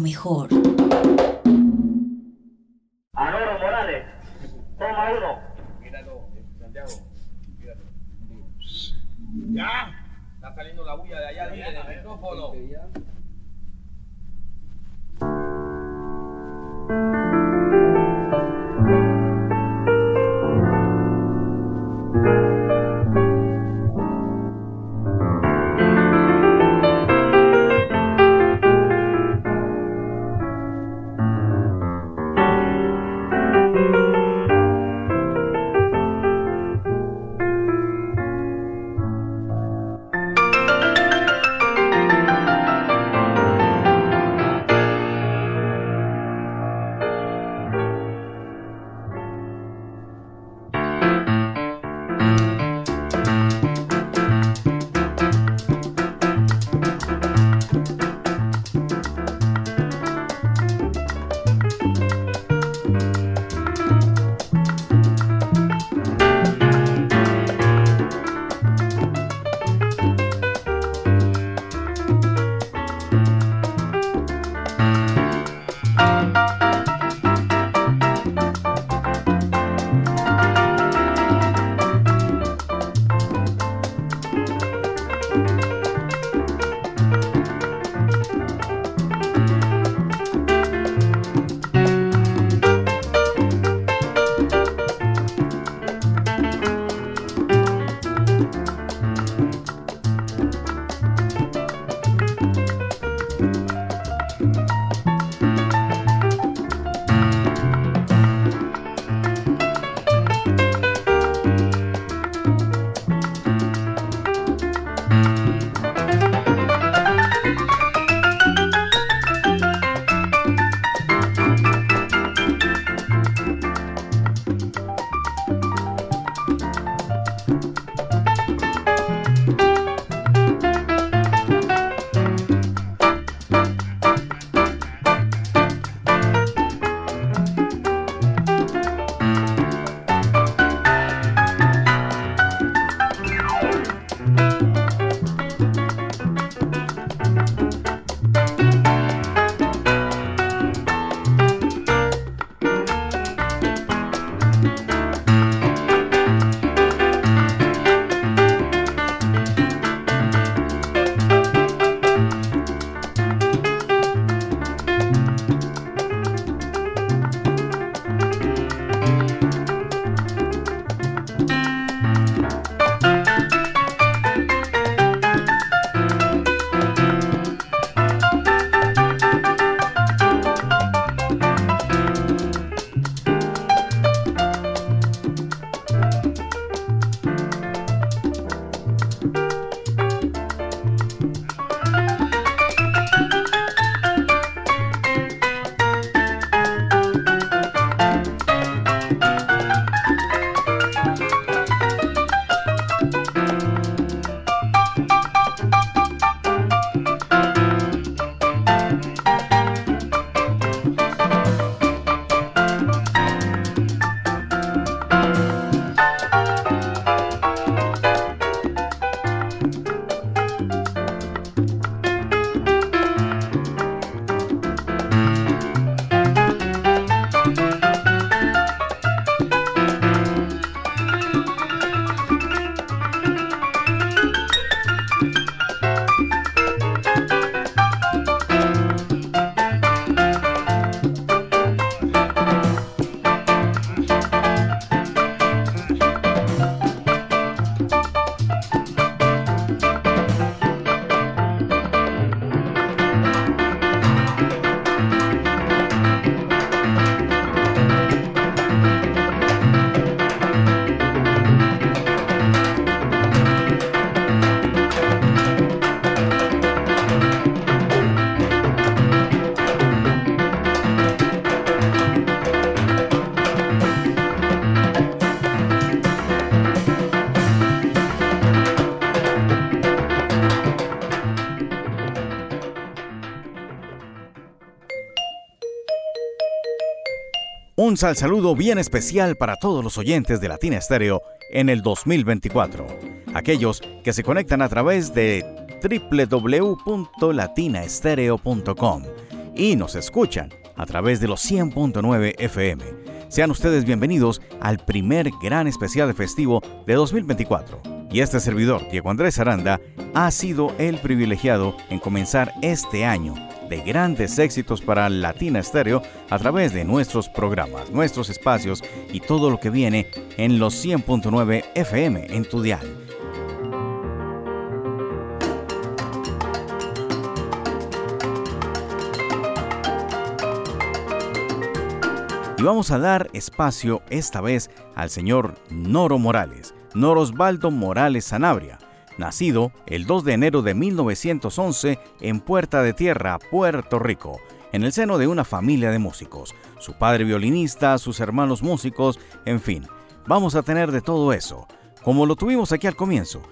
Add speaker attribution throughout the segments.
Speaker 1: mejor.
Speaker 2: Un sal saludo bien especial para todos los oyentes de Latina Estéreo en el 2024. Aquellos que se conectan a través de www.latinaestereo.com y nos escuchan a través de los 100.9 FM. Sean ustedes bienvenidos al primer gran especial festivo de 2024. Y este servidor, Diego Andrés Aranda, ha sido el privilegiado en comenzar este año de grandes éxitos para Latina Estéreo a través de nuestros programas, nuestros espacios y todo lo que viene en los 100.9 FM en tu dial. Y vamos a dar espacio esta vez al señor Noro Morales, Norosbaldo Morales Sanabria, nacido el 2 de enero de 1911 en Puerta de Tierra, Puerto Rico, en el seno de una familia de músicos. Su padre violinista, sus hermanos músicos, en fin, vamos a tener de todo eso. Como lo tuvimos aquí al comienzo,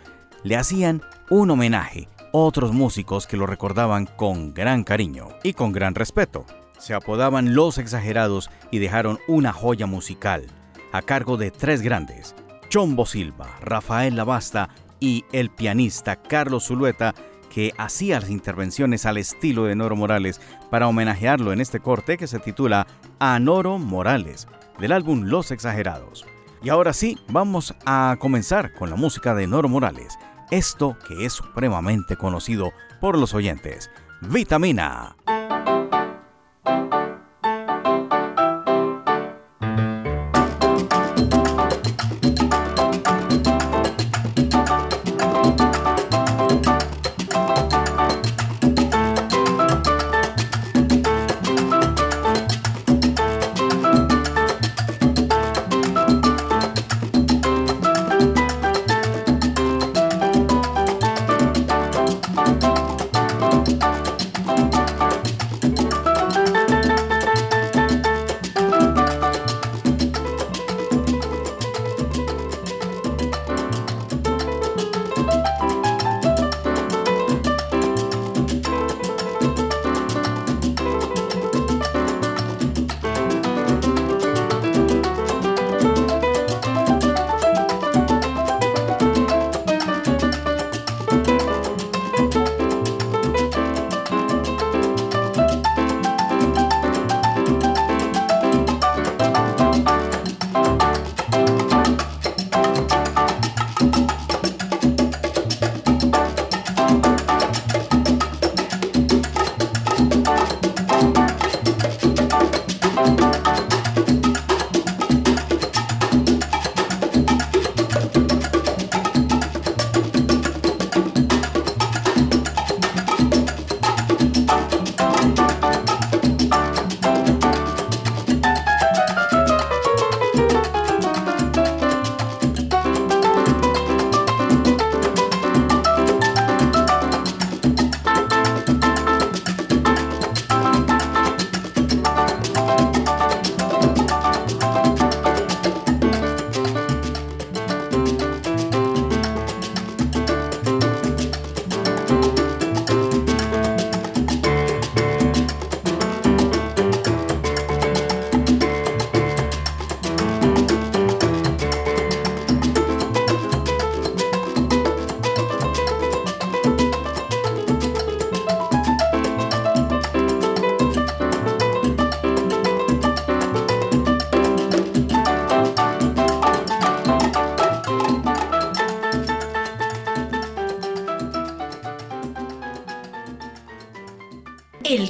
Speaker 2: le hacían un homenaje otros músicos que lo recordaban con gran cariño y con gran respeto. Se apodaban Los Exagerados y dejaron una joya musical a cargo de tres grandes, Chombo Silva, Rafael Lavasta y el pianista Carlos Zulueta, que hacía las intervenciones al estilo de Noro Morales para homenajearlo en este corte que se titula A Noro Morales, del álbum Los Exagerados. Y ahora sí, vamos a comenzar con la música de Noro Morales, esto que es supremamente conocido por los oyentes, Vitamina.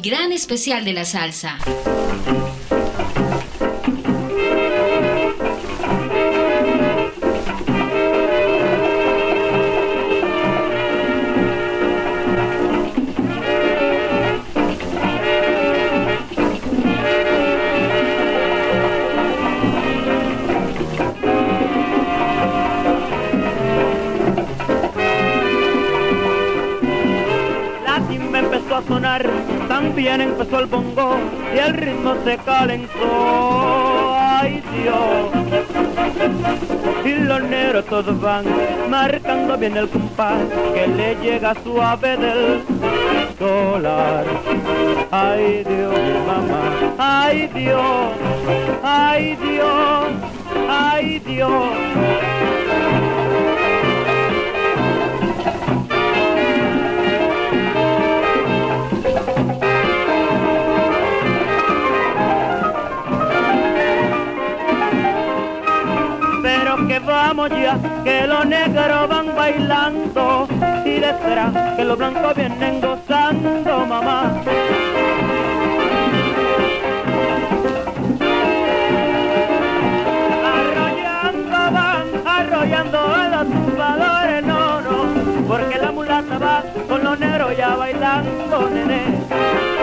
Speaker 3: Gran especial de la salsa.
Speaker 4: Y el ritmo se calentó. Ay Dios. Y los negros todos van marcando bien el compás que le llega suave del dólar. Ay Dios, mamá.
Speaker 5: ay Dios, ay Dios, ay Dios. Que los negros van bailando y detrás que los blancos vienen gozando, mamá. arrollando a los tumbadores, no, no, porque la mulata va con los negros ya bailando, nene.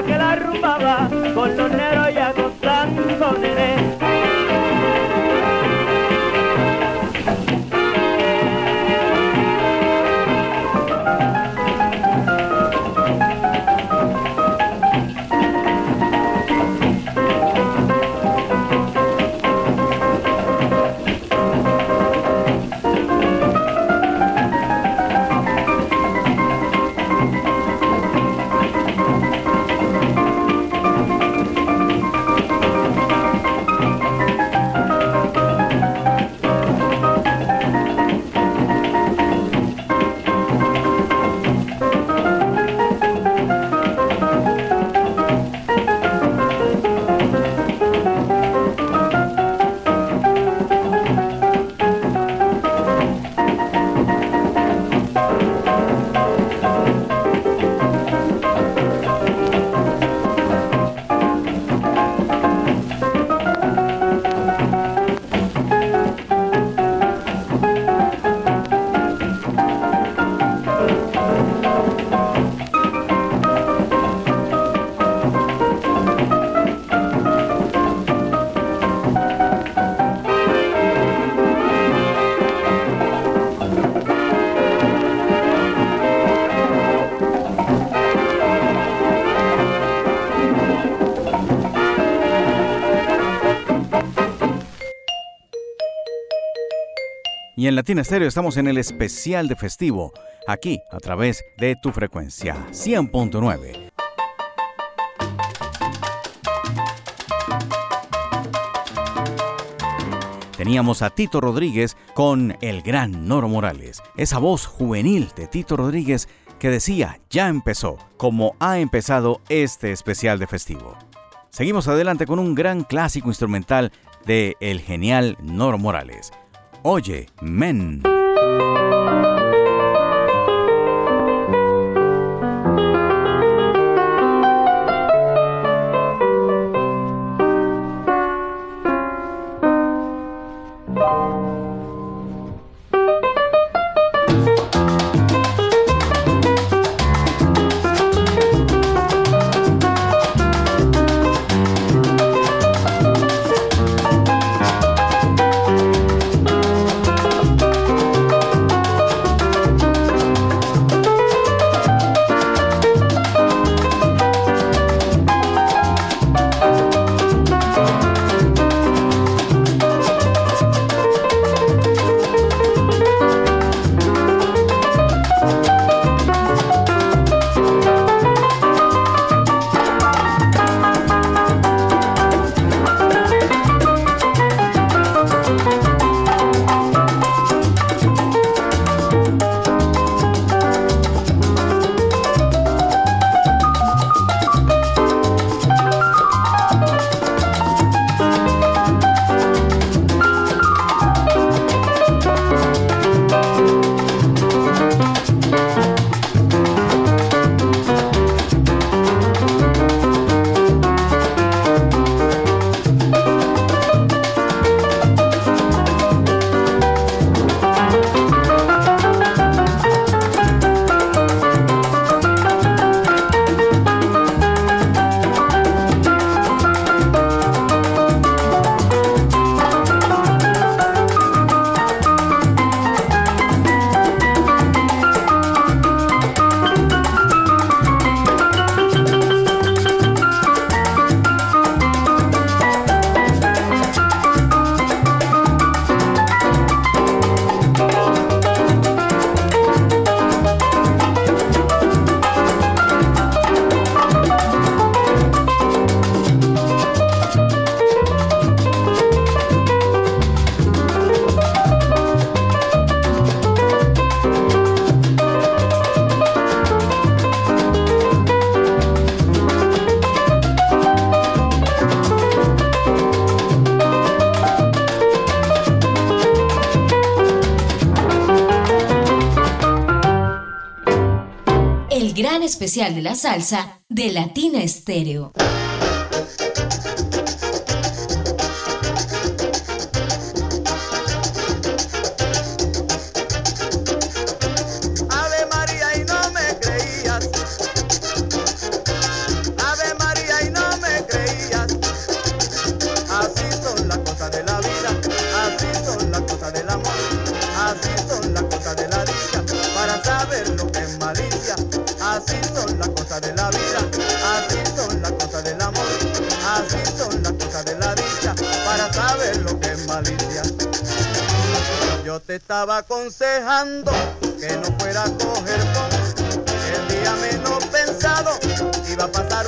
Speaker 5: Que la rumba va con los negros ya gozando, nene.
Speaker 2: Y en Latina Estéreo estamos en el especial de festivo, aquí a través de tu frecuencia 100.9. Teníamos a Tito Rodríguez con el gran Noro Morales, esa voz juvenil de Tito Rodríguez que decía, ya empezó, como ha empezado este especial de festivo. Seguimos adelante con un gran clásico instrumental de el genial Noro Morales. Oye, men.
Speaker 3: Especial de la salsa de Latina Estéreo.
Speaker 6: Estaba aconsejando que no fuera a coger con. El día menos pensado iba a pasar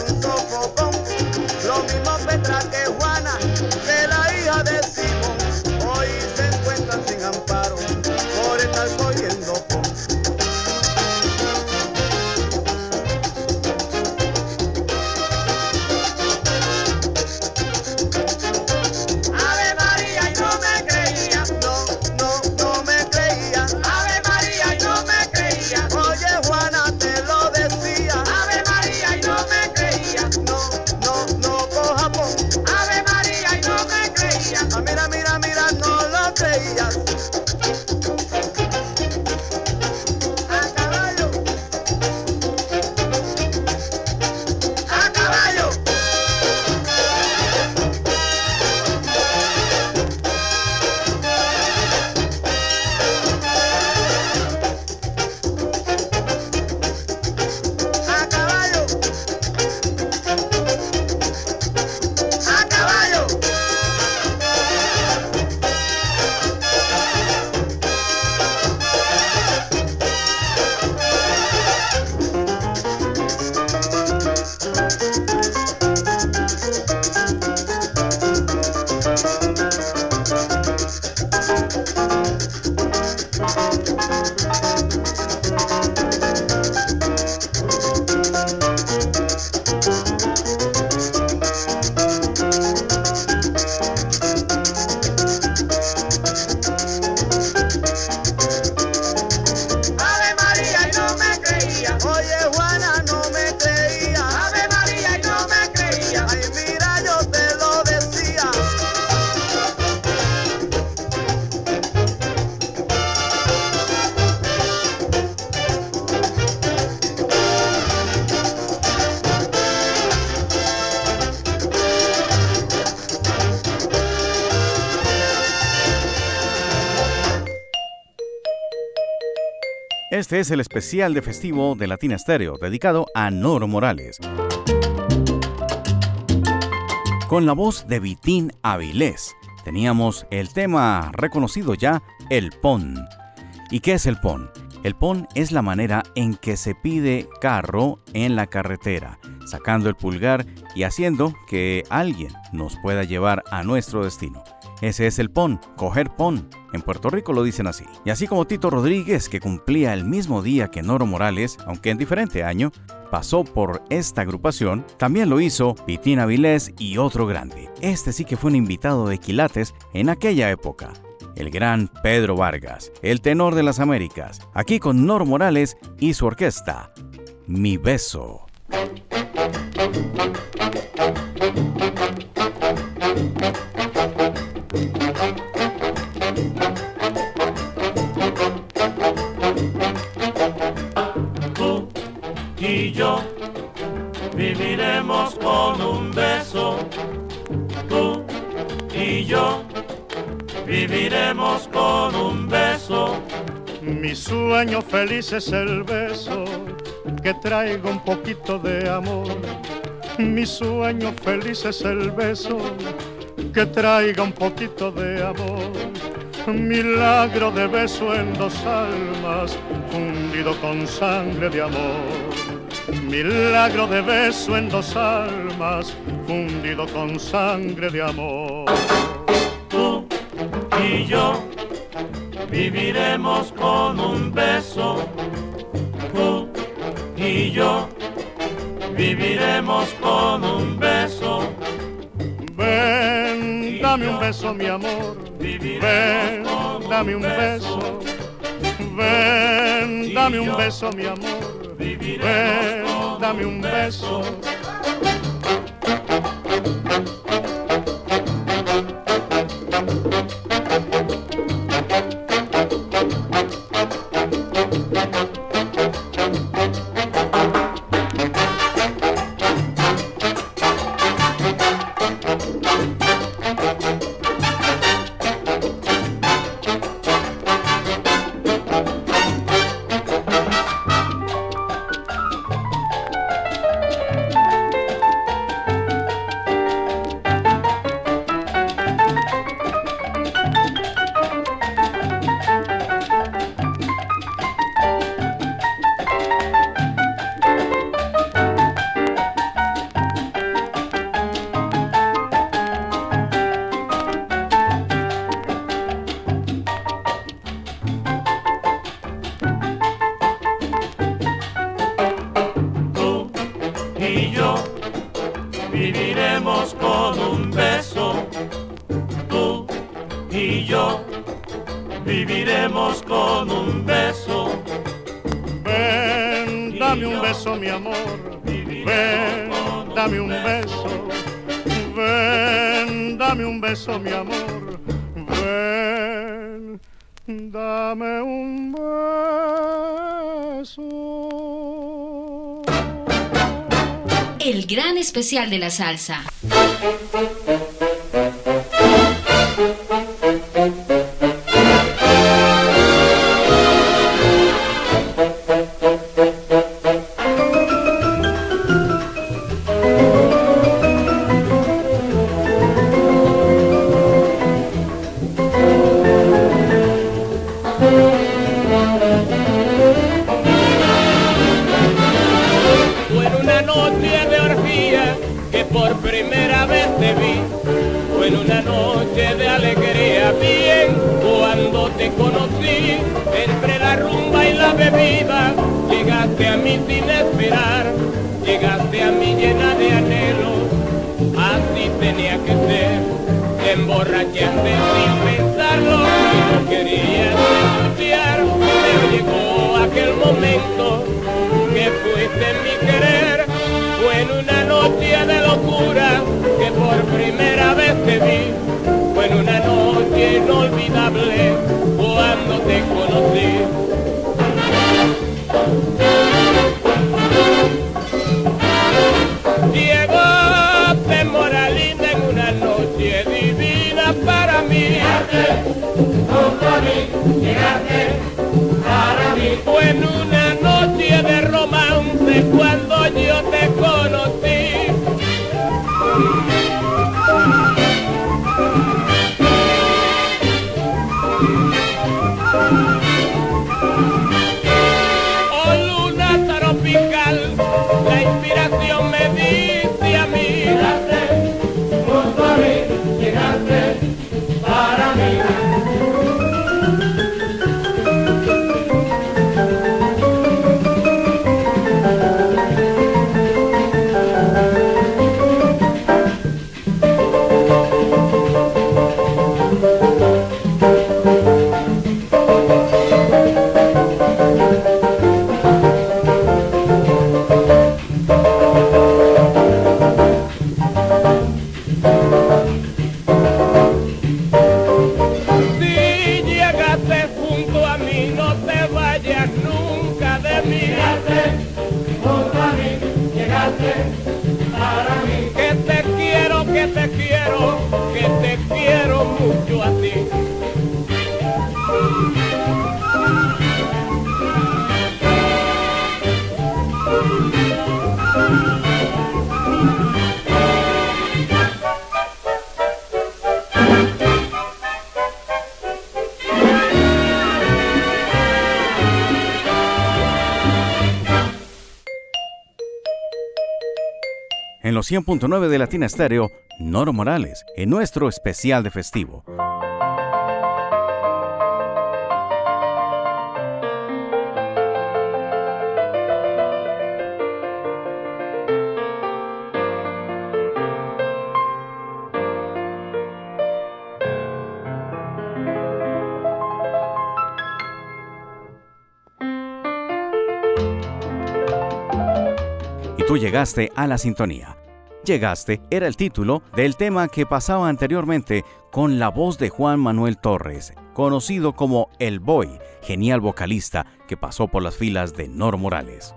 Speaker 2: Este es el especial de festivo de Latina Stereo dedicado a Noro Morales. Con la voz de Vitín Avilés teníamos el tema reconocido ya, el PON. ¿Y qué es el PON? El PON es la manera en que se pide carro en la carretera, sacando el pulgar y haciendo que alguien nos pueda llevar a nuestro destino. Ese es el PON, coger PON. En Puerto Rico lo dicen así. Y así como Tito Rodríguez, que cumplía el mismo día que Noro Morales, aunque en diferente año, pasó por esta agrupación, también lo hizo Pitina Vilés y otro grande. Este sí que fue un invitado de Quilates en aquella época. El gran Pedro Vargas, el tenor de las Américas, aquí con Noro Morales y su orquesta. Mi beso.
Speaker 1: Viviremos con un beso, tú y yo viviremos con un beso.
Speaker 7: Mi sueño feliz es el beso que traiga un poquito de amor. Mi sueño feliz es el beso que traiga un poquito de amor. Milagro de beso en dos almas, fundido con sangre de amor milagro de beso en dos almas, fundido con sangre de amor.
Speaker 1: Tú y yo viviremos con un beso. Tú y yo viviremos con un beso.
Speaker 7: Ven, dame un beso, mi amor. Ven, dame un beso. Ven, dame un beso, mi amor ven, dame un beso.
Speaker 3: Especial de la salsa.
Speaker 2: 100.9 de Latina Estéreo, Noro Morales, en nuestro especial de festivo. Y tú llegaste a la sintonía. Llegaste era el título del tema que pasaba anteriormente con la voz de Juan Manuel Torres, conocido como El Boy, genial vocalista que pasó por las filas de Nor Morales.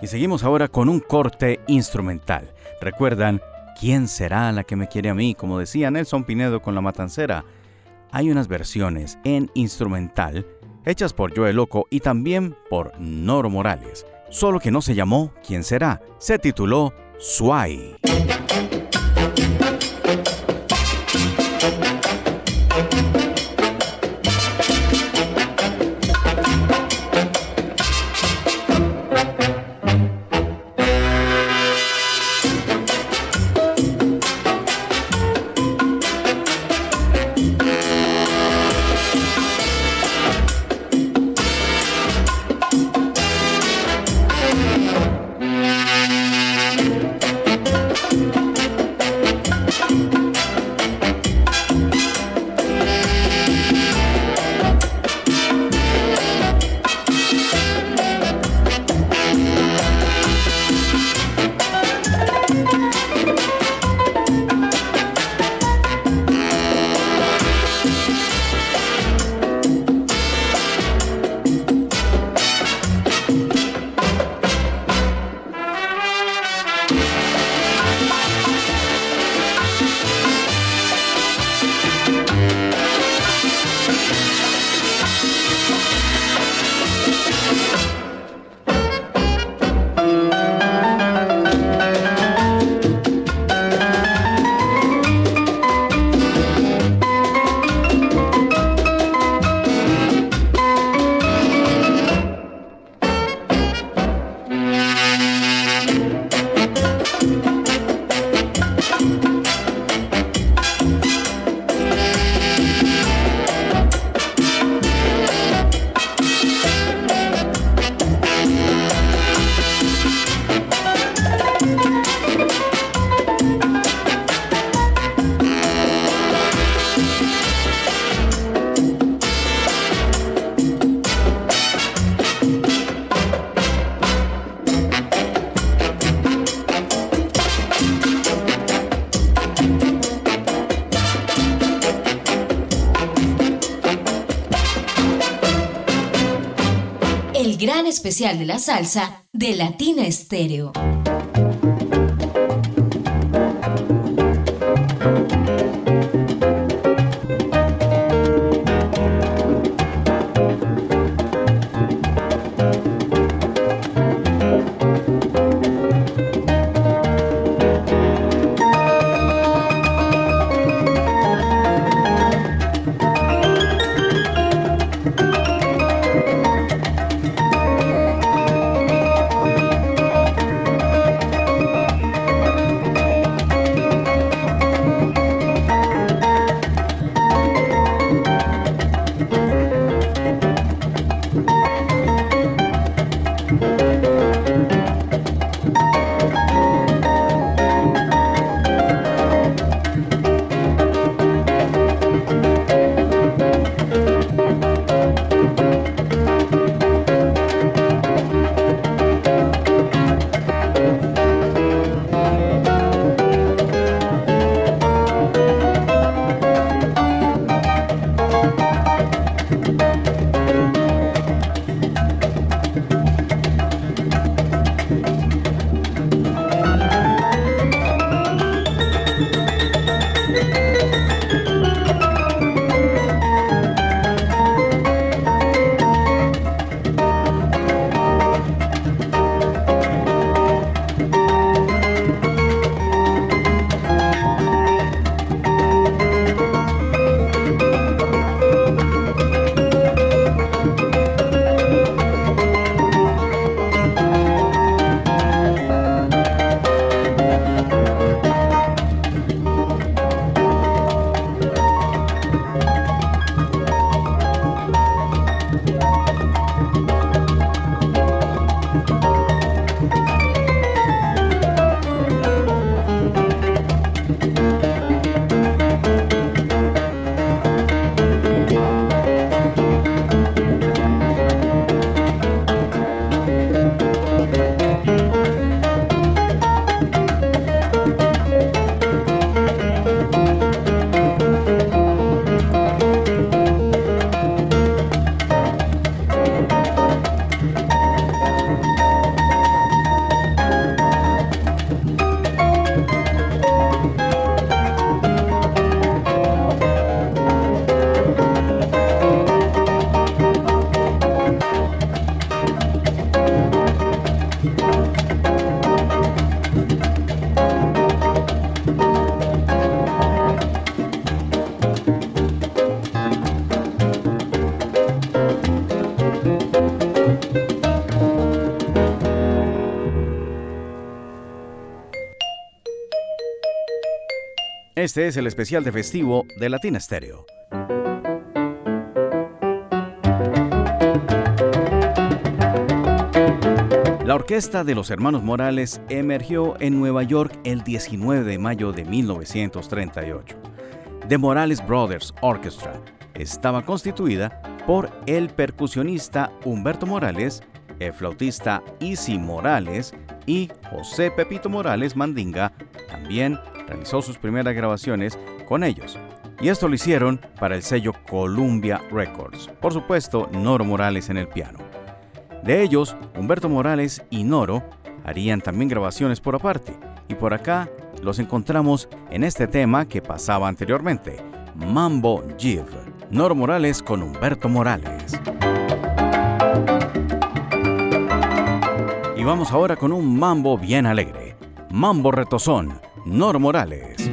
Speaker 2: Y seguimos ahora con un corte instrumental. ¿Recuerdan quién será la que me quiere a mí? Como decía Nelson Pinedo con La Matancera. Hay unas versiones en instrumental hechas por Joe Loco y también por Noro Morales. Solo que no se llamó ¿Quién será? Se tituló Suai.
Speaker 3: Especial de la salsa de Latina Estéreo.
Speaker 2: Este es el especial de festivo de Latina Stereo. La orquesta de los hermanos Morales emergió en Nueva York el 19 de mayo de 1938. The Morales Brothers Orchestra estaba constituida por el percusionista Humberto Morales, el flautista Isi Morales y José Pepito Morales Mandinga también realizó sus primeras grabaciones con ellos. Y esto lo hicieron para el sello Columbia Records. Por supuesto, Noro Morales en el piano. De ellos, Humberto Morales y Noro harían también grabaciones por aparte. Y por acá los encontramos en este tema que pasaba anteriormente, Mambo Jive. Noro Morales con Humberto Morales. Y vamos ahora con un mambo bien alegre. Mambo retozón, Noro Morales.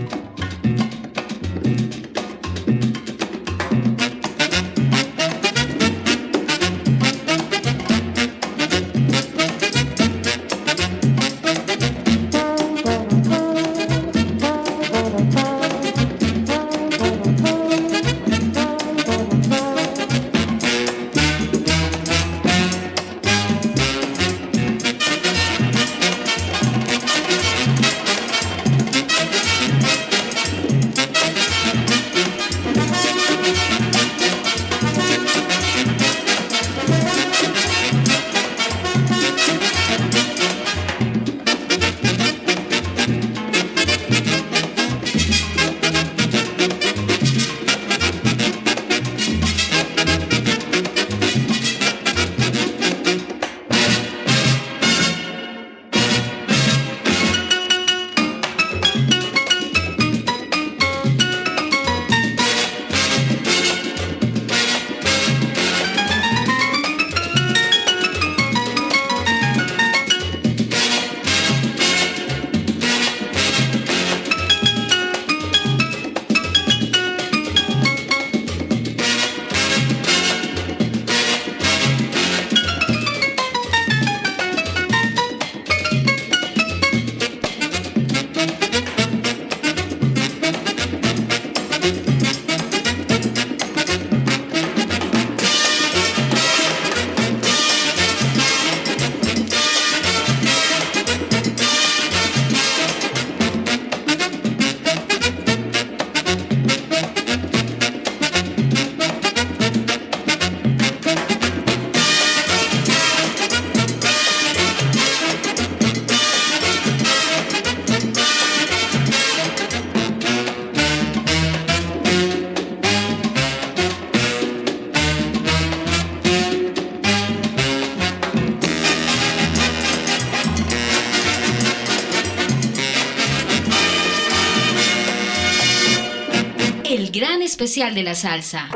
Speaker 3: Especial de la salsa.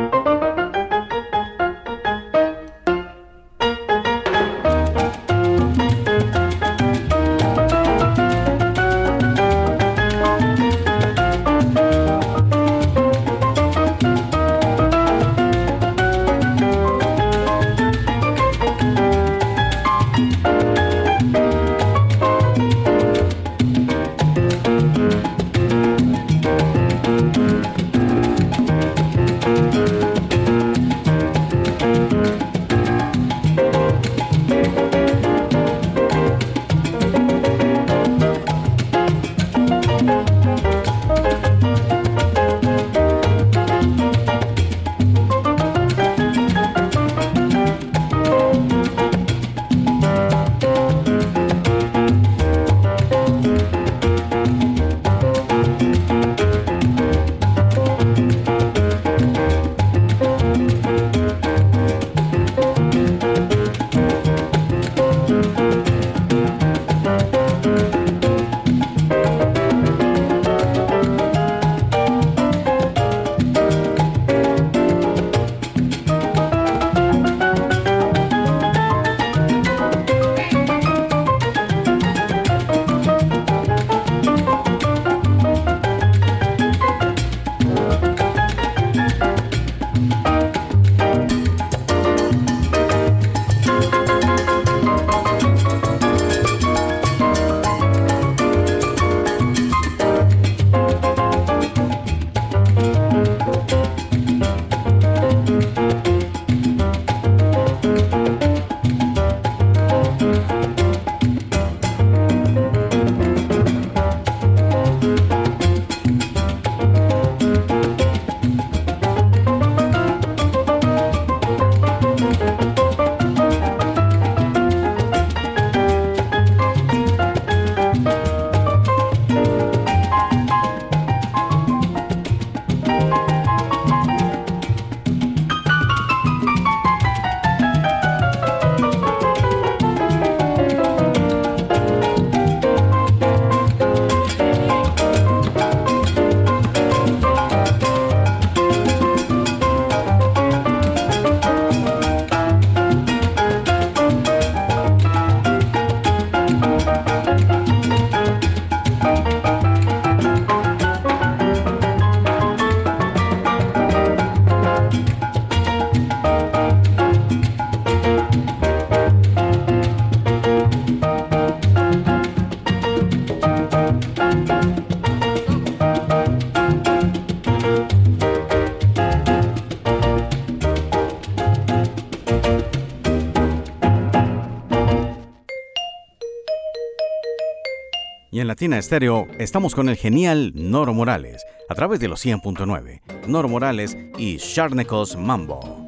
Speaker 2: Latina Estéreo estamos con el genial Noro Morales a través de los 100.9. Noro Morales y Sharnecos Mambo.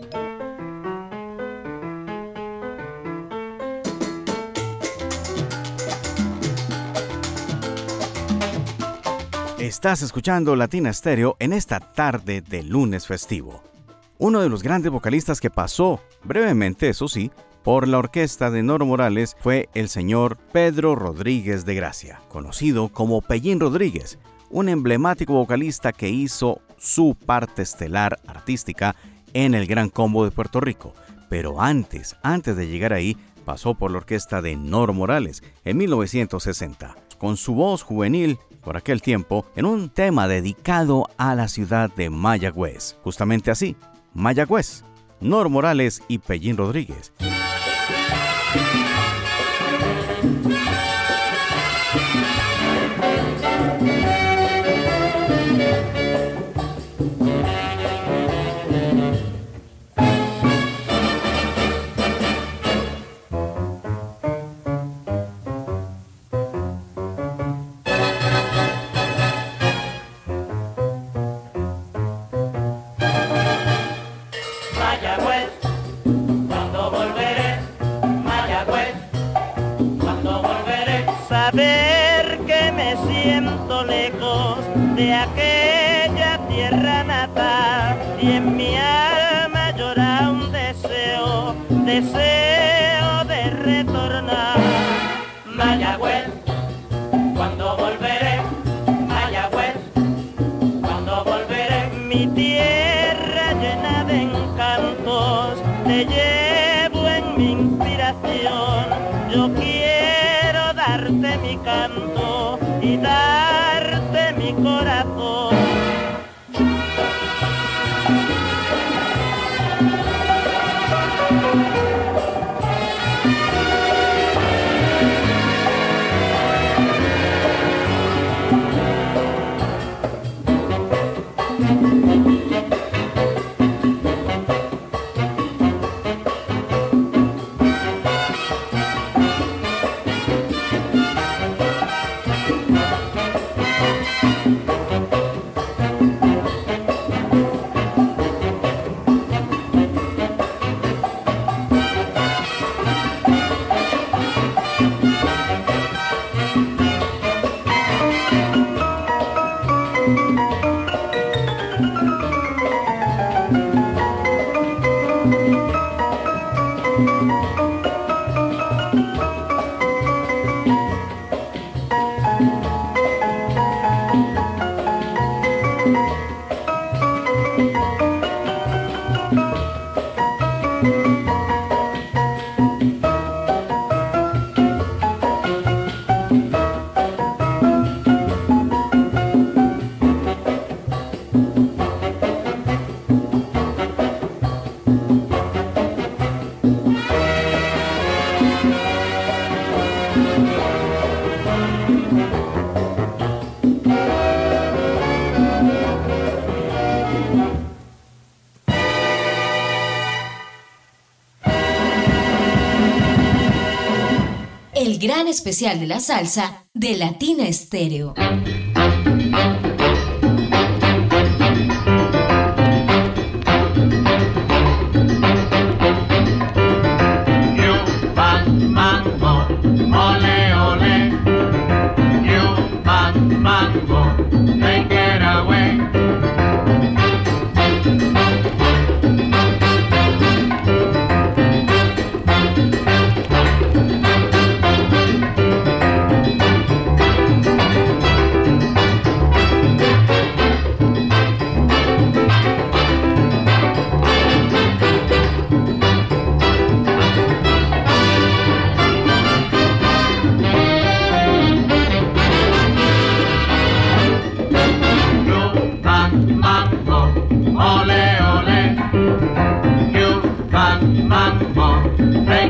Speaker 2: Estás escuchando Latina Estéreo en esta tarde de lunes festivo. Uno de los grandes vocalistas que pasó, brevemente eso sí, por la orquesta de Noro Morales fue el señor Pedro Rodríguez de Gracia, conocido como Pellín Rodríguez, un emblemático vocalista que hizo su parte estelar artística en el Gran Combo de Puerto Rico. Pero antes, antes de llegar ahí, pasó por la orquesta de Noro Morales en 1960, con su voz juvenil por aquel tiempo en un tema dedicado a la ciudad de Mayagüez. Justamente así, Mayagüez, Noro Morales y Pellín Rodríguez. thank you
Speaker 5: mi tierra llena de encantos, te llevo en mi inspiración. Yo quiero darte mi canto y dar
Speaker 3: especial de la salsa de Latina Estéreo.
Speaker 2: Hey.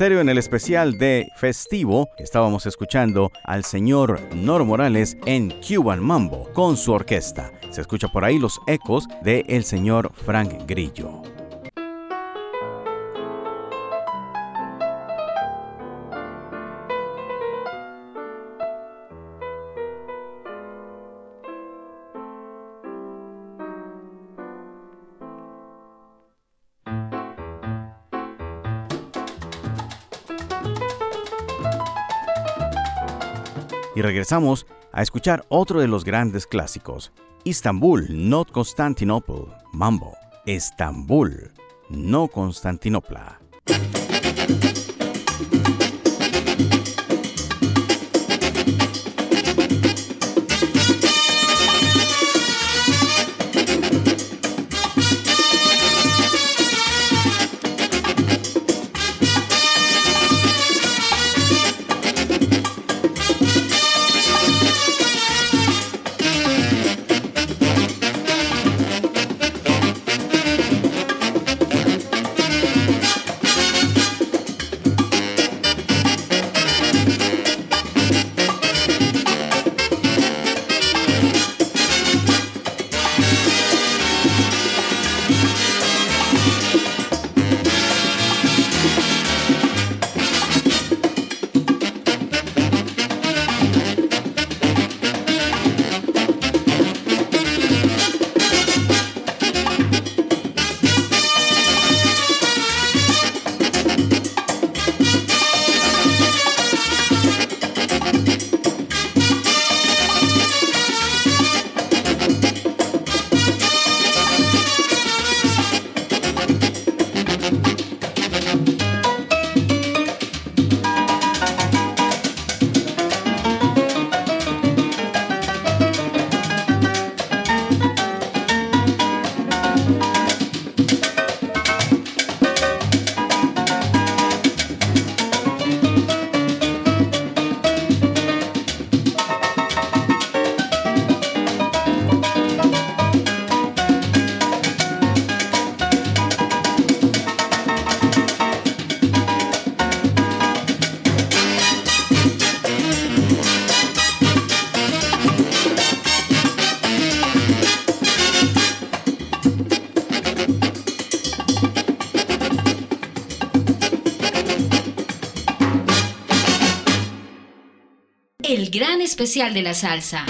Speaker 2: En el especial de Festivo, estábamos escuchando al señor Noro Morales en Cuban Mambo con su orquesta. Se escucha por ahí los ecos de el señor Frank Grillo. Regresamos a escuchar otro de los grandes clásicos, Istanbul, not Constantinople, Mambo, Estambul, no Constantinopla.
Speaker 3: Especial de la salsa.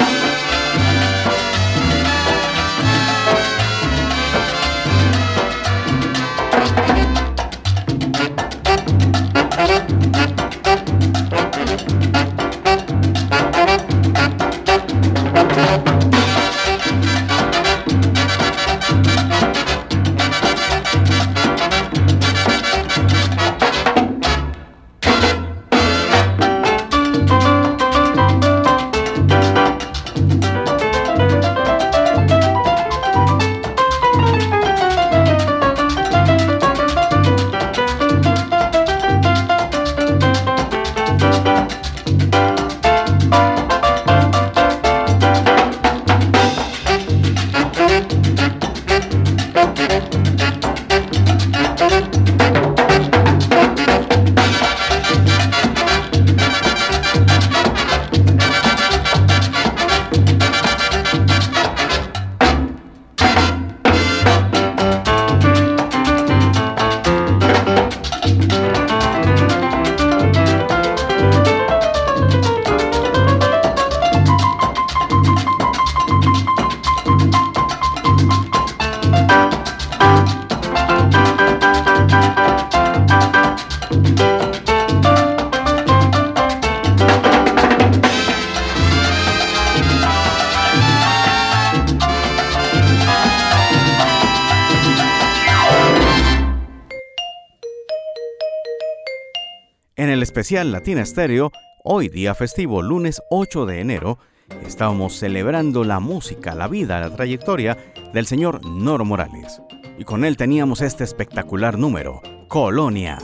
Speaker 3: Latina Estéreo, hoy día festivo, lunes 8 de enero, estamos celebrando la música, la vida, la trayectoria del señor Noro Morales. Y con él teníamos este espectacular número, Colonia.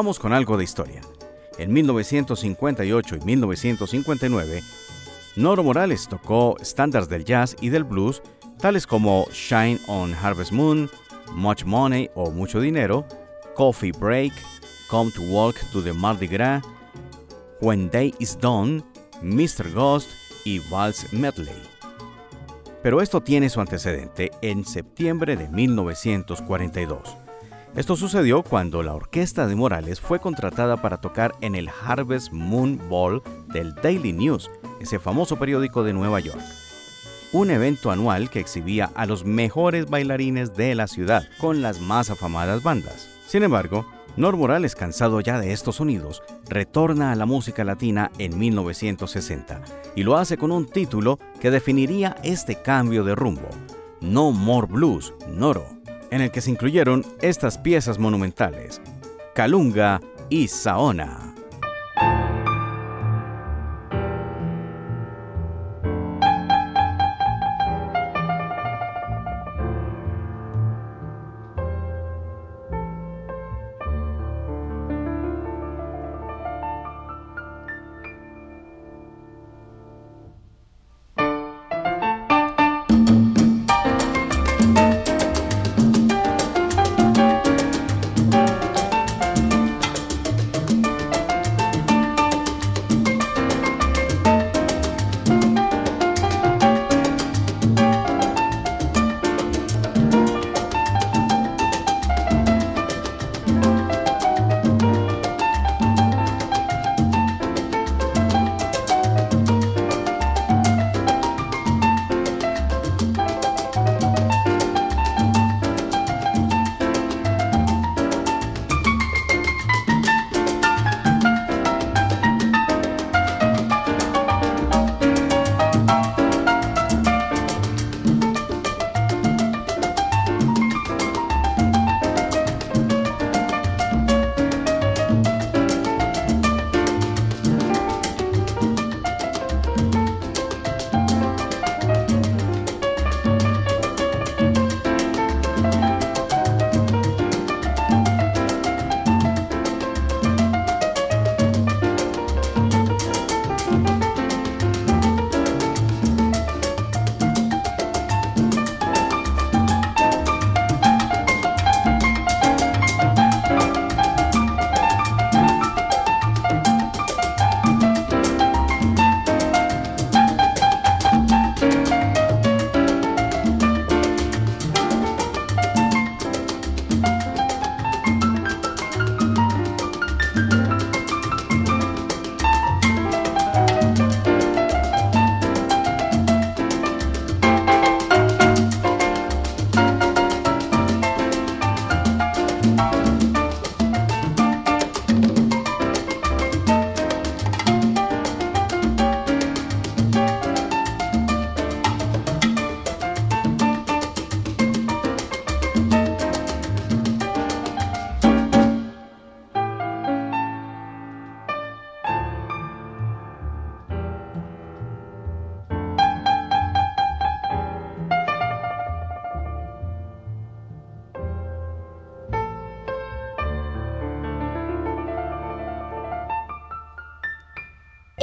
Speaker 2: Vamos con algo de historia. En 1958 y 1959, Noro Morales tocó estándares del jazz y del blues, tales como Shine on Harvest Moon, Much Money o Mucho Dinero, Coffee Break, Come to Walk to the Mardi Gras, When Day is Done, Mr. Ghost y Vals Medley. Pero esto tiene su antecedente en septiembre de 1942. Esto sucedió cuando la orquesta de Morales fue contratada para tocar en el Harvest Moon Ball del Daily News, ese famoso periódico de Nueva York. Un evento anual que exhibía a los mejores bailarines de la ciudad con las más afamadas bandas. Sin embargo, Nor Morales, cansado ya de estos sonidos, retorna a la música latina en 1960 y lo hace con un título que definiría este cambio de rumbo, No More Blues, Noro en el que se incluyeron estas piezas monumentales, Calunga y Saona.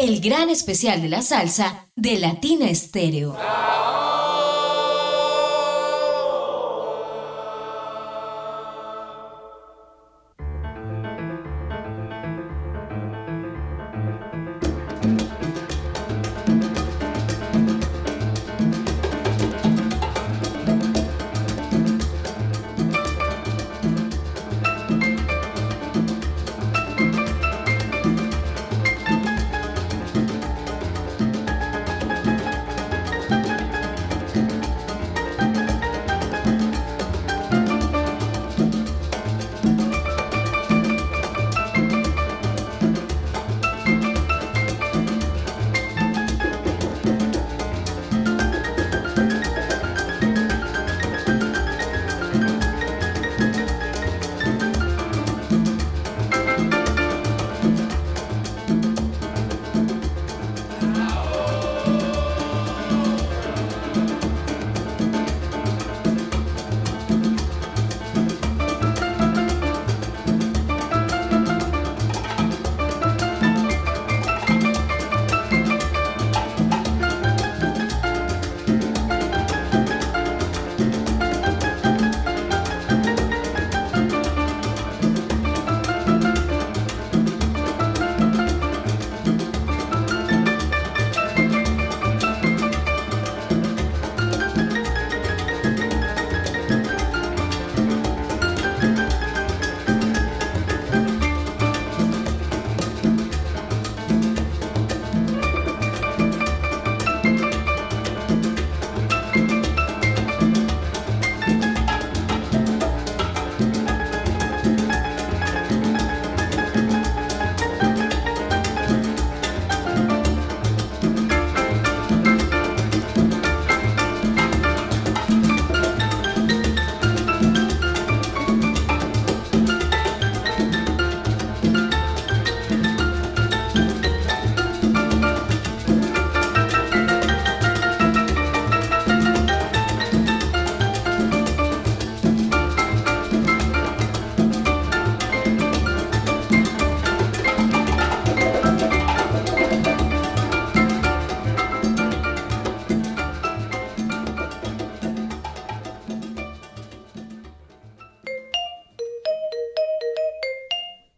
Speaker 1: El gran especial de la salsa de Latina Estéreo.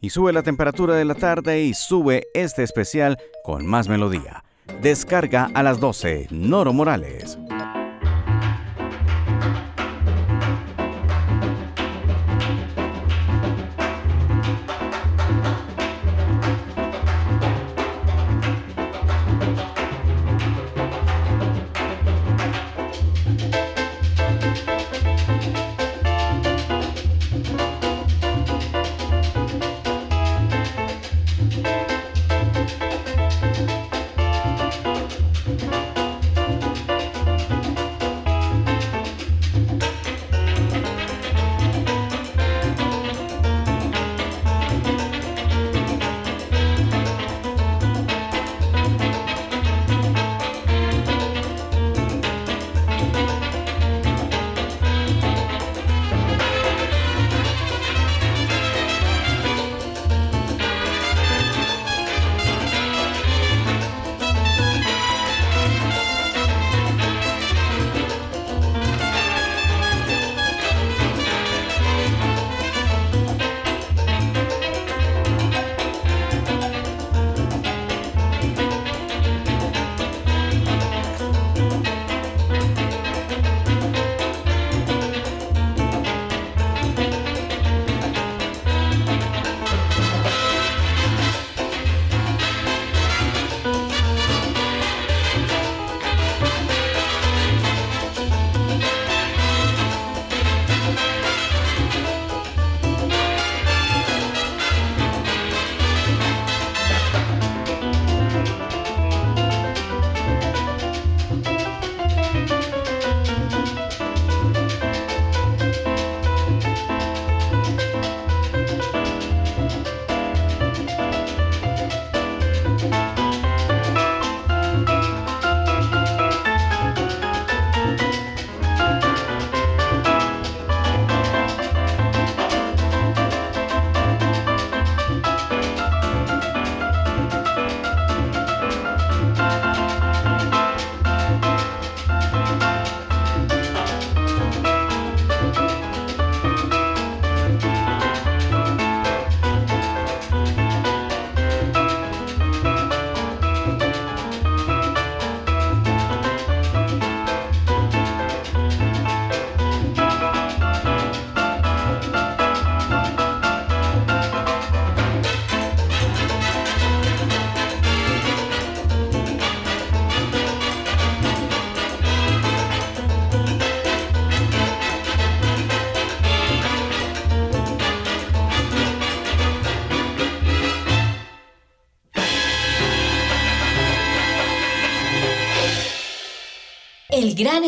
Speaker 2: Sube la temperatura de la tarde y sube este especial con más melodía. Descarga a las 12, Noro Morales.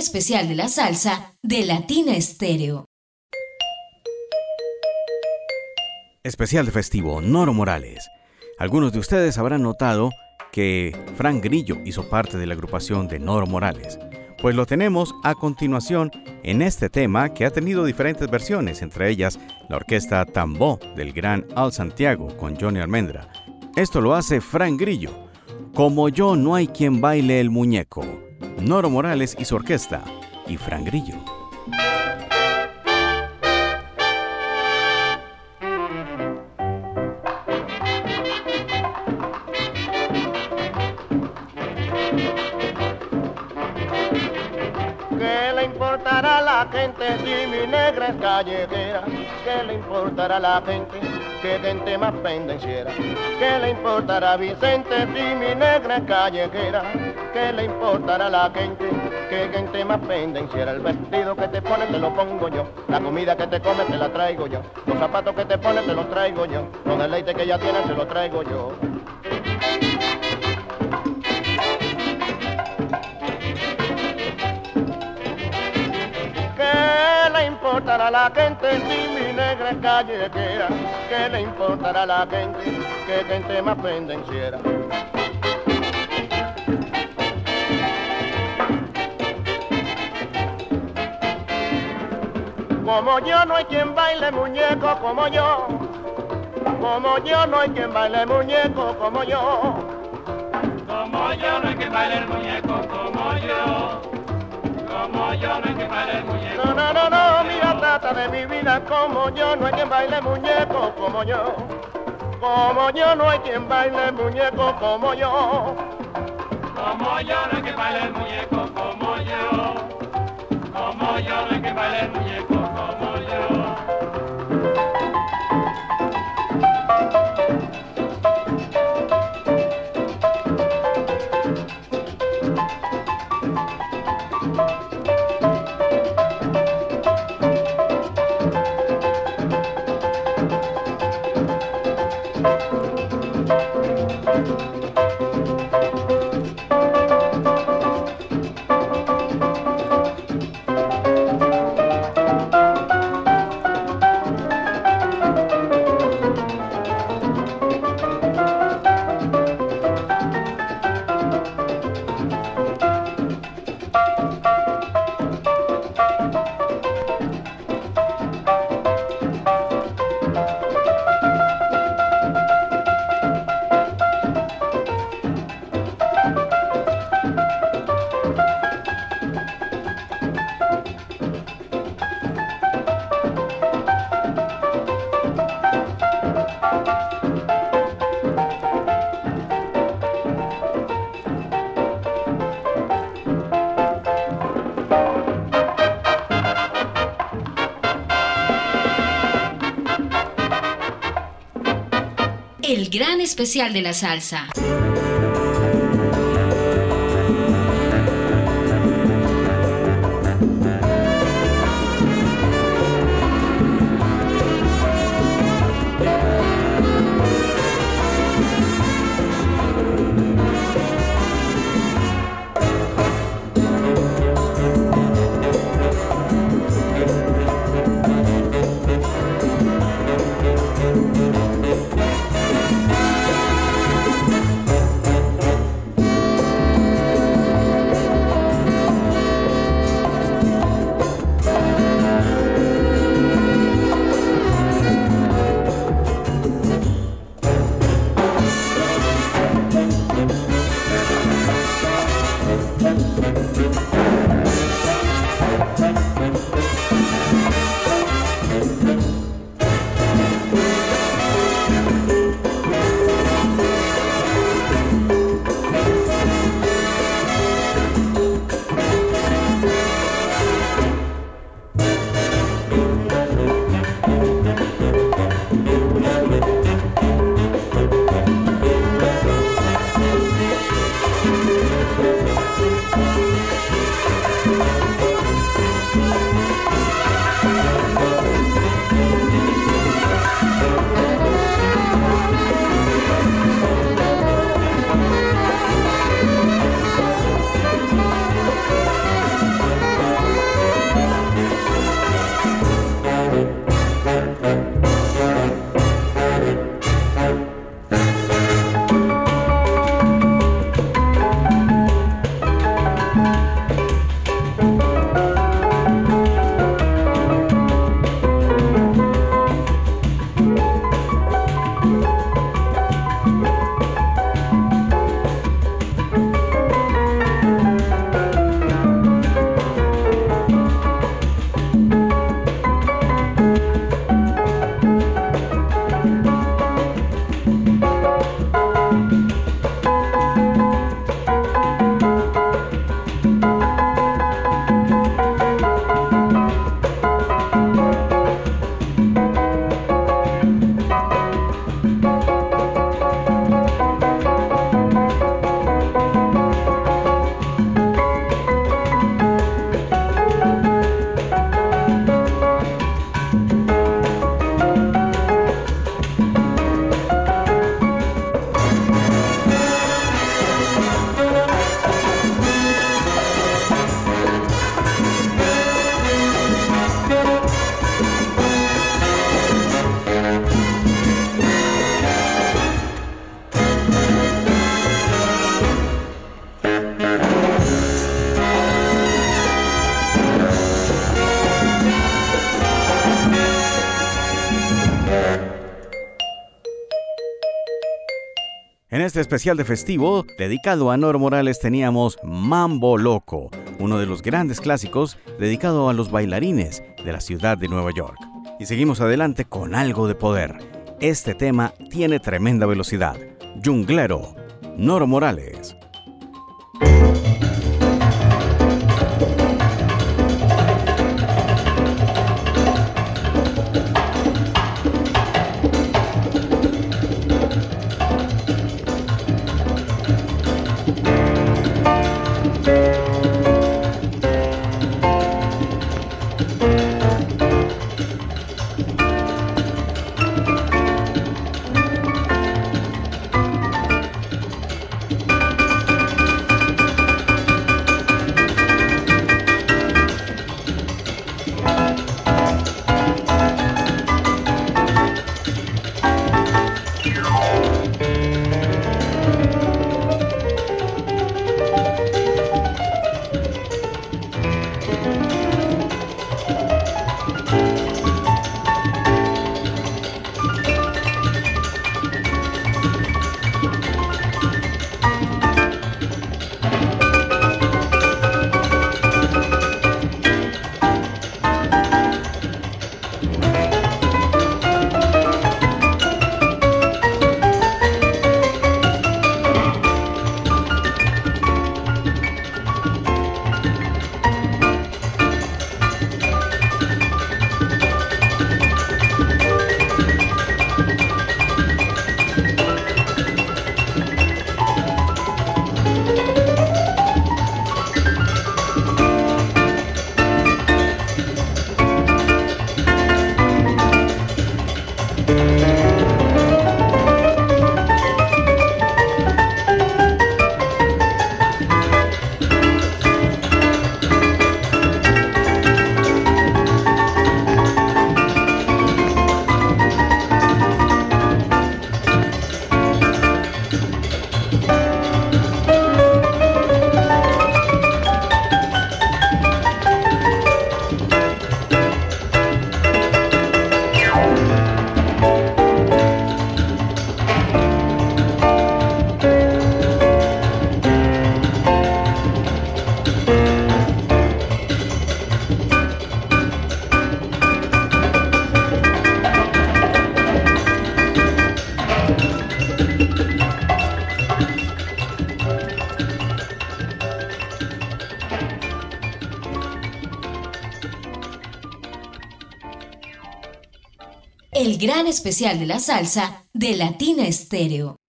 Speaker 1: Especial de la salsa de Latina Estéreo.
Speaker 2: Especial de festivo Noro Morales. Algunos de ustedes habrán notado que Frank Grillo hizo parte de la agrupación de Noro Morales. Pues lo tenemos a continuación en este tema que ha tenido diferentes versiones, entre ellas la orquesta Tambó del gran Al Santiago con Johnny Almendra. Esto lo hace Frank Grillo. Como yo no hay quien baile el muñeco. Noro Morales y su orquesta, y Fran Grillo.
Speaker 8: Gente si mi negra es callejera? ¿Qué le importará a la gente? que gente más pendenciera. ¿Qué le importará a Vicente si mi negra es callejera? ¿Qué le importará a la gente? Que gente más pendenciera. El vestido que te pones te lo pongo yo. La comida que te comes te la traigo yo. Los zapatos que te pones te los traigo yo. Con el leite que ya tienes te lo traigo yo. Importará a la gente si mi negra es callejera? ¿Qué le importará a la gente? que gente más pendenciera? Como yo no hay quien baile muñeco como yo. Como yo no hay quien baile muñeco como yo.
Speaker 3: Como yo no hay quien baile el muñeco
Speaker 8: de mi vida como yo. No hay quien baile muñeco como yo. como yo, no hay quien baile muñeco como yo.
Speaker 3: Como yo, no hay quien baile muñeco como yo. Como yo, no hay quien baile muñeco
Speaker 1: especial de la salsa.
Speaker 2: Este especial de festivo, dedicado a Noro Morales, teníamos Mambo Loco, uno de los grandes clásicos dedicado a los bailarines de la ciudad de Nueva York. Y seguimos adelante con algo de poder. Este tema tiene tremenda velocidad. Junglero, Noro Morales.
Speaker 1: Gran especial de la salsa de Latina Estéreo.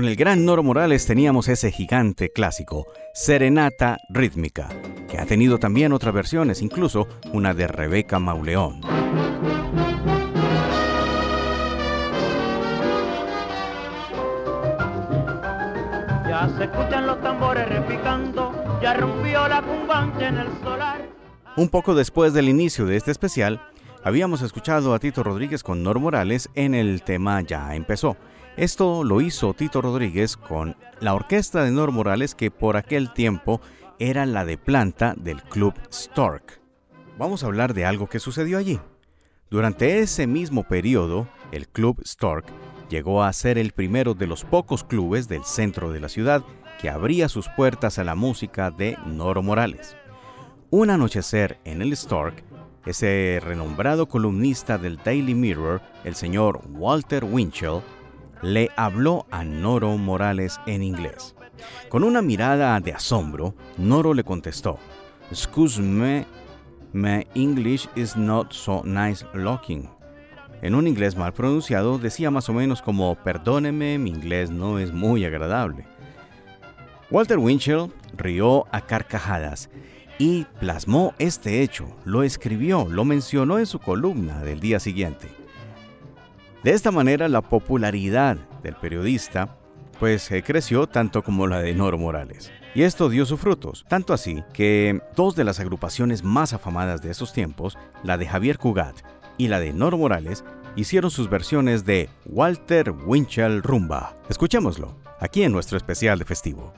Speaker 2: Con el gran Noro Morales teníamos ese gigante clásico, Serenata Rítmica, que ha tenido también otras versiones, incluso una de Rebeca Mauleón.
Speaker 4: Ya se escuchan los tambores repicando, ya rompió la cumbancha en el solar.
Speaker 2: Un poco después del inicio de este especial, habíamos escuchado a Tito Rodríguez con Nor Morales en el tema Ya empezó. Esto lo hizo Tito Rodríguez con la orquesta de Nor Morales que por aquel tiempo era la de planta del Club Stork. Vamos a hablar de algo que sucedió allí. Durante ese mismo periodo, el Club Stork llegó a ser el primero de los pocos clubes del centro de la ciudad que abría sus puertas a la música de Noro Morales. Un anochecer en el Stork, ese renombrado columnista del Daily Mirror, el señor Walter Winchell, le habló a Noro Morales en inglés. Con una mirada de asombro, Noro le contestó, Excuse me, my English is not so nice looking. En un inglés mal pronunciado decía más o menos como, perdóneme, mi inglés no es muy agradable. Walter Winchell rió a carcajadas y plasmó este hecho, lo escribió, lo mencionó en su columna del día siguiente. De esta manera la popularidad del periodista pues eh, creció tanto como la de Noro Morales. Y esto dio sus frutos, tanto así que dos de las agrupaciones más afamadas de esos tiempos, la de Javier Cugat y la de Noro Morales, hicieron sus versiones de Walter Winchell Rumba. Escuchémoslo, aquí en nuestro especial de festivo.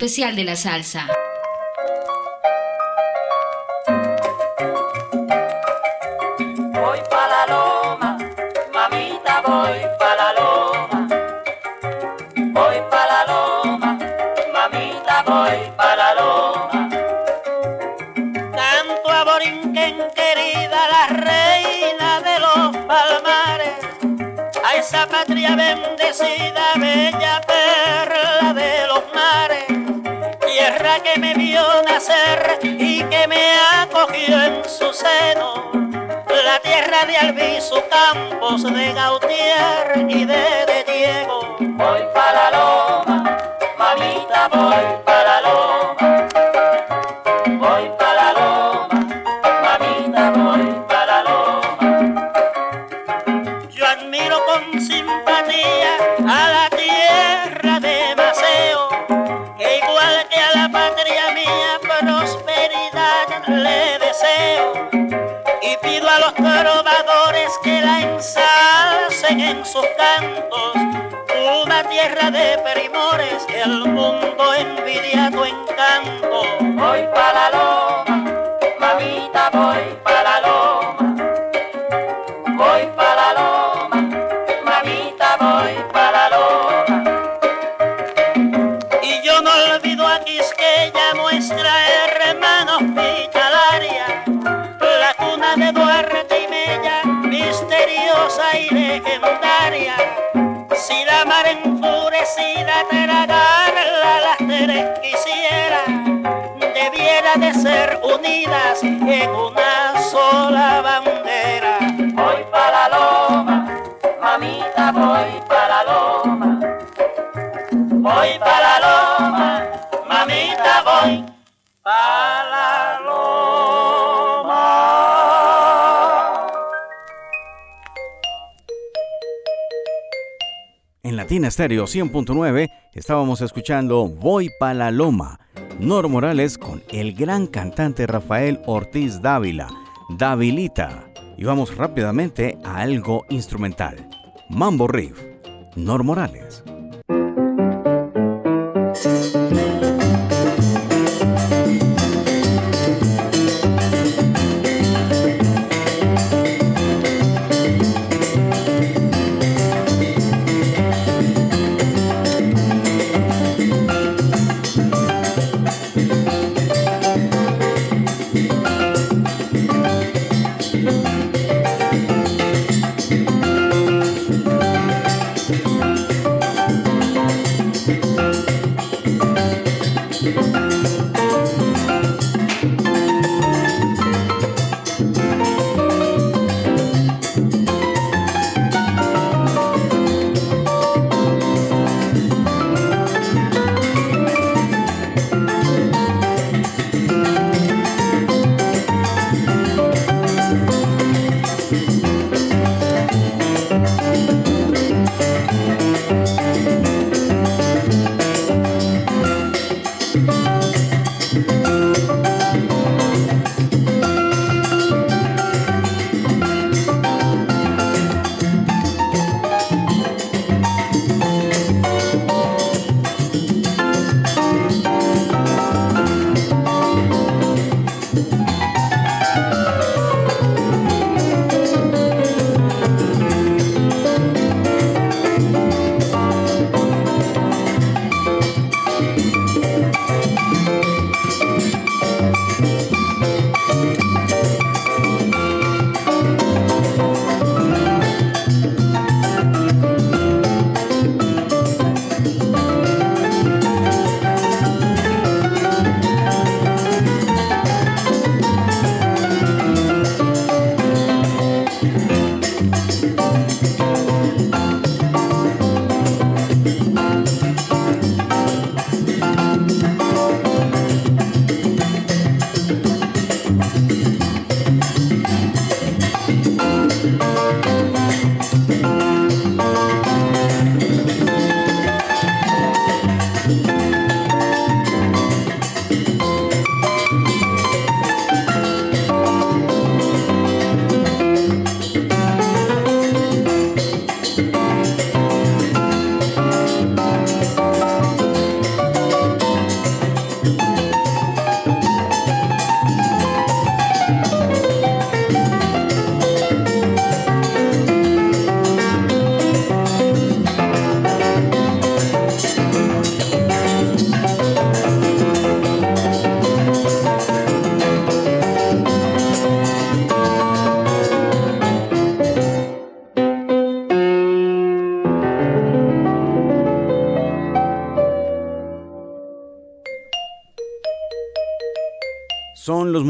Speaker 5: Especial de la salsa.
Speaker 9: En una
Speaker 10: sola bandera.
Speaker 5: Voy para la loma, mamita, voy para la loma. Voy para la loma, mamita, voy para la loma.
Speaker 2: En Latina Estéreo 100.9 estábamos escuchando Voy para la Loma, Nor Morales con el gran cantante Rafael Ortiz Dávila, Davilita. Y vamos rápidamente a algo instrumental. Mambo Riff, Nor Morales.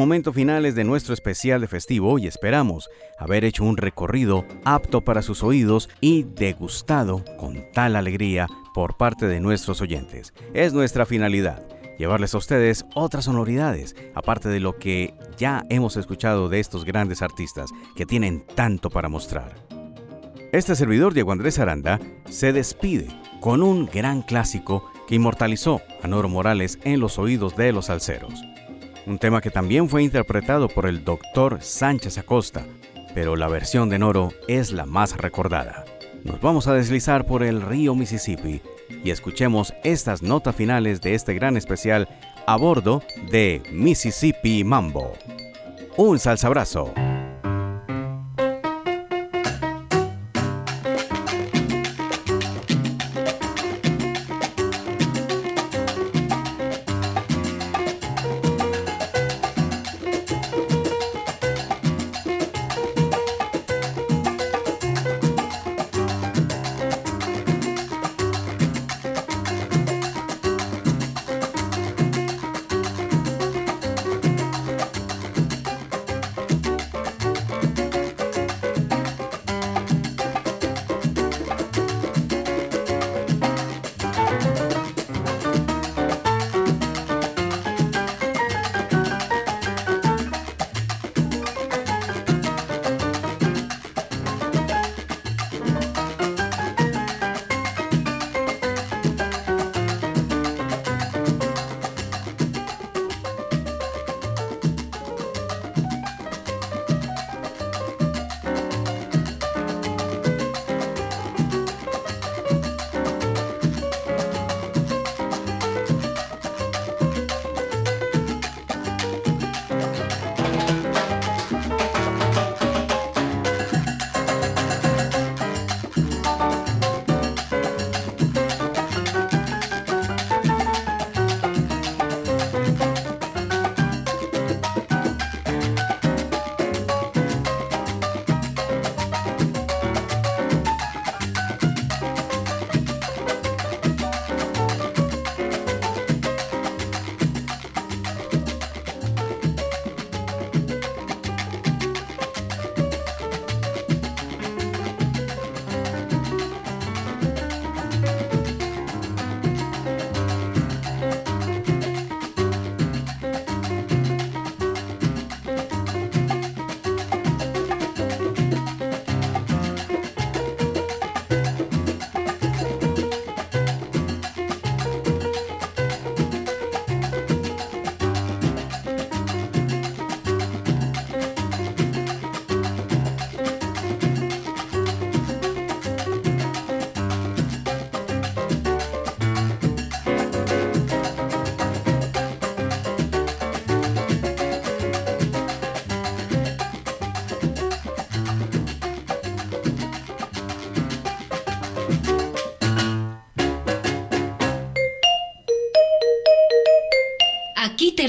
Speaker 2: Momentos finales de nuestro especial de festivo y esperamos haber hecho un recorrido apto para sus oídos y degustado con tal alegría por parte de nuestros oyentes. Es nuestra finalidad llevarles a ustedes otras sonoridades, aparte de lo que ya hemos escuchado de estos grandes artistas que tienen tanto para mostrar. Este servidor Diego Andrés Aranda se despide con un gran clásico que inmortalizó a Noro Morales en los oídos de los alceros un tema que también fue interpretado por el doctor Sánchez Acosta, pero la versión de Noro es la más recordada. Nos vamos a deslizar por el río Mississippi y escuchemos estas notas finales de este gran especial a bordo de Mississippi Mambo. Un salsabrazo.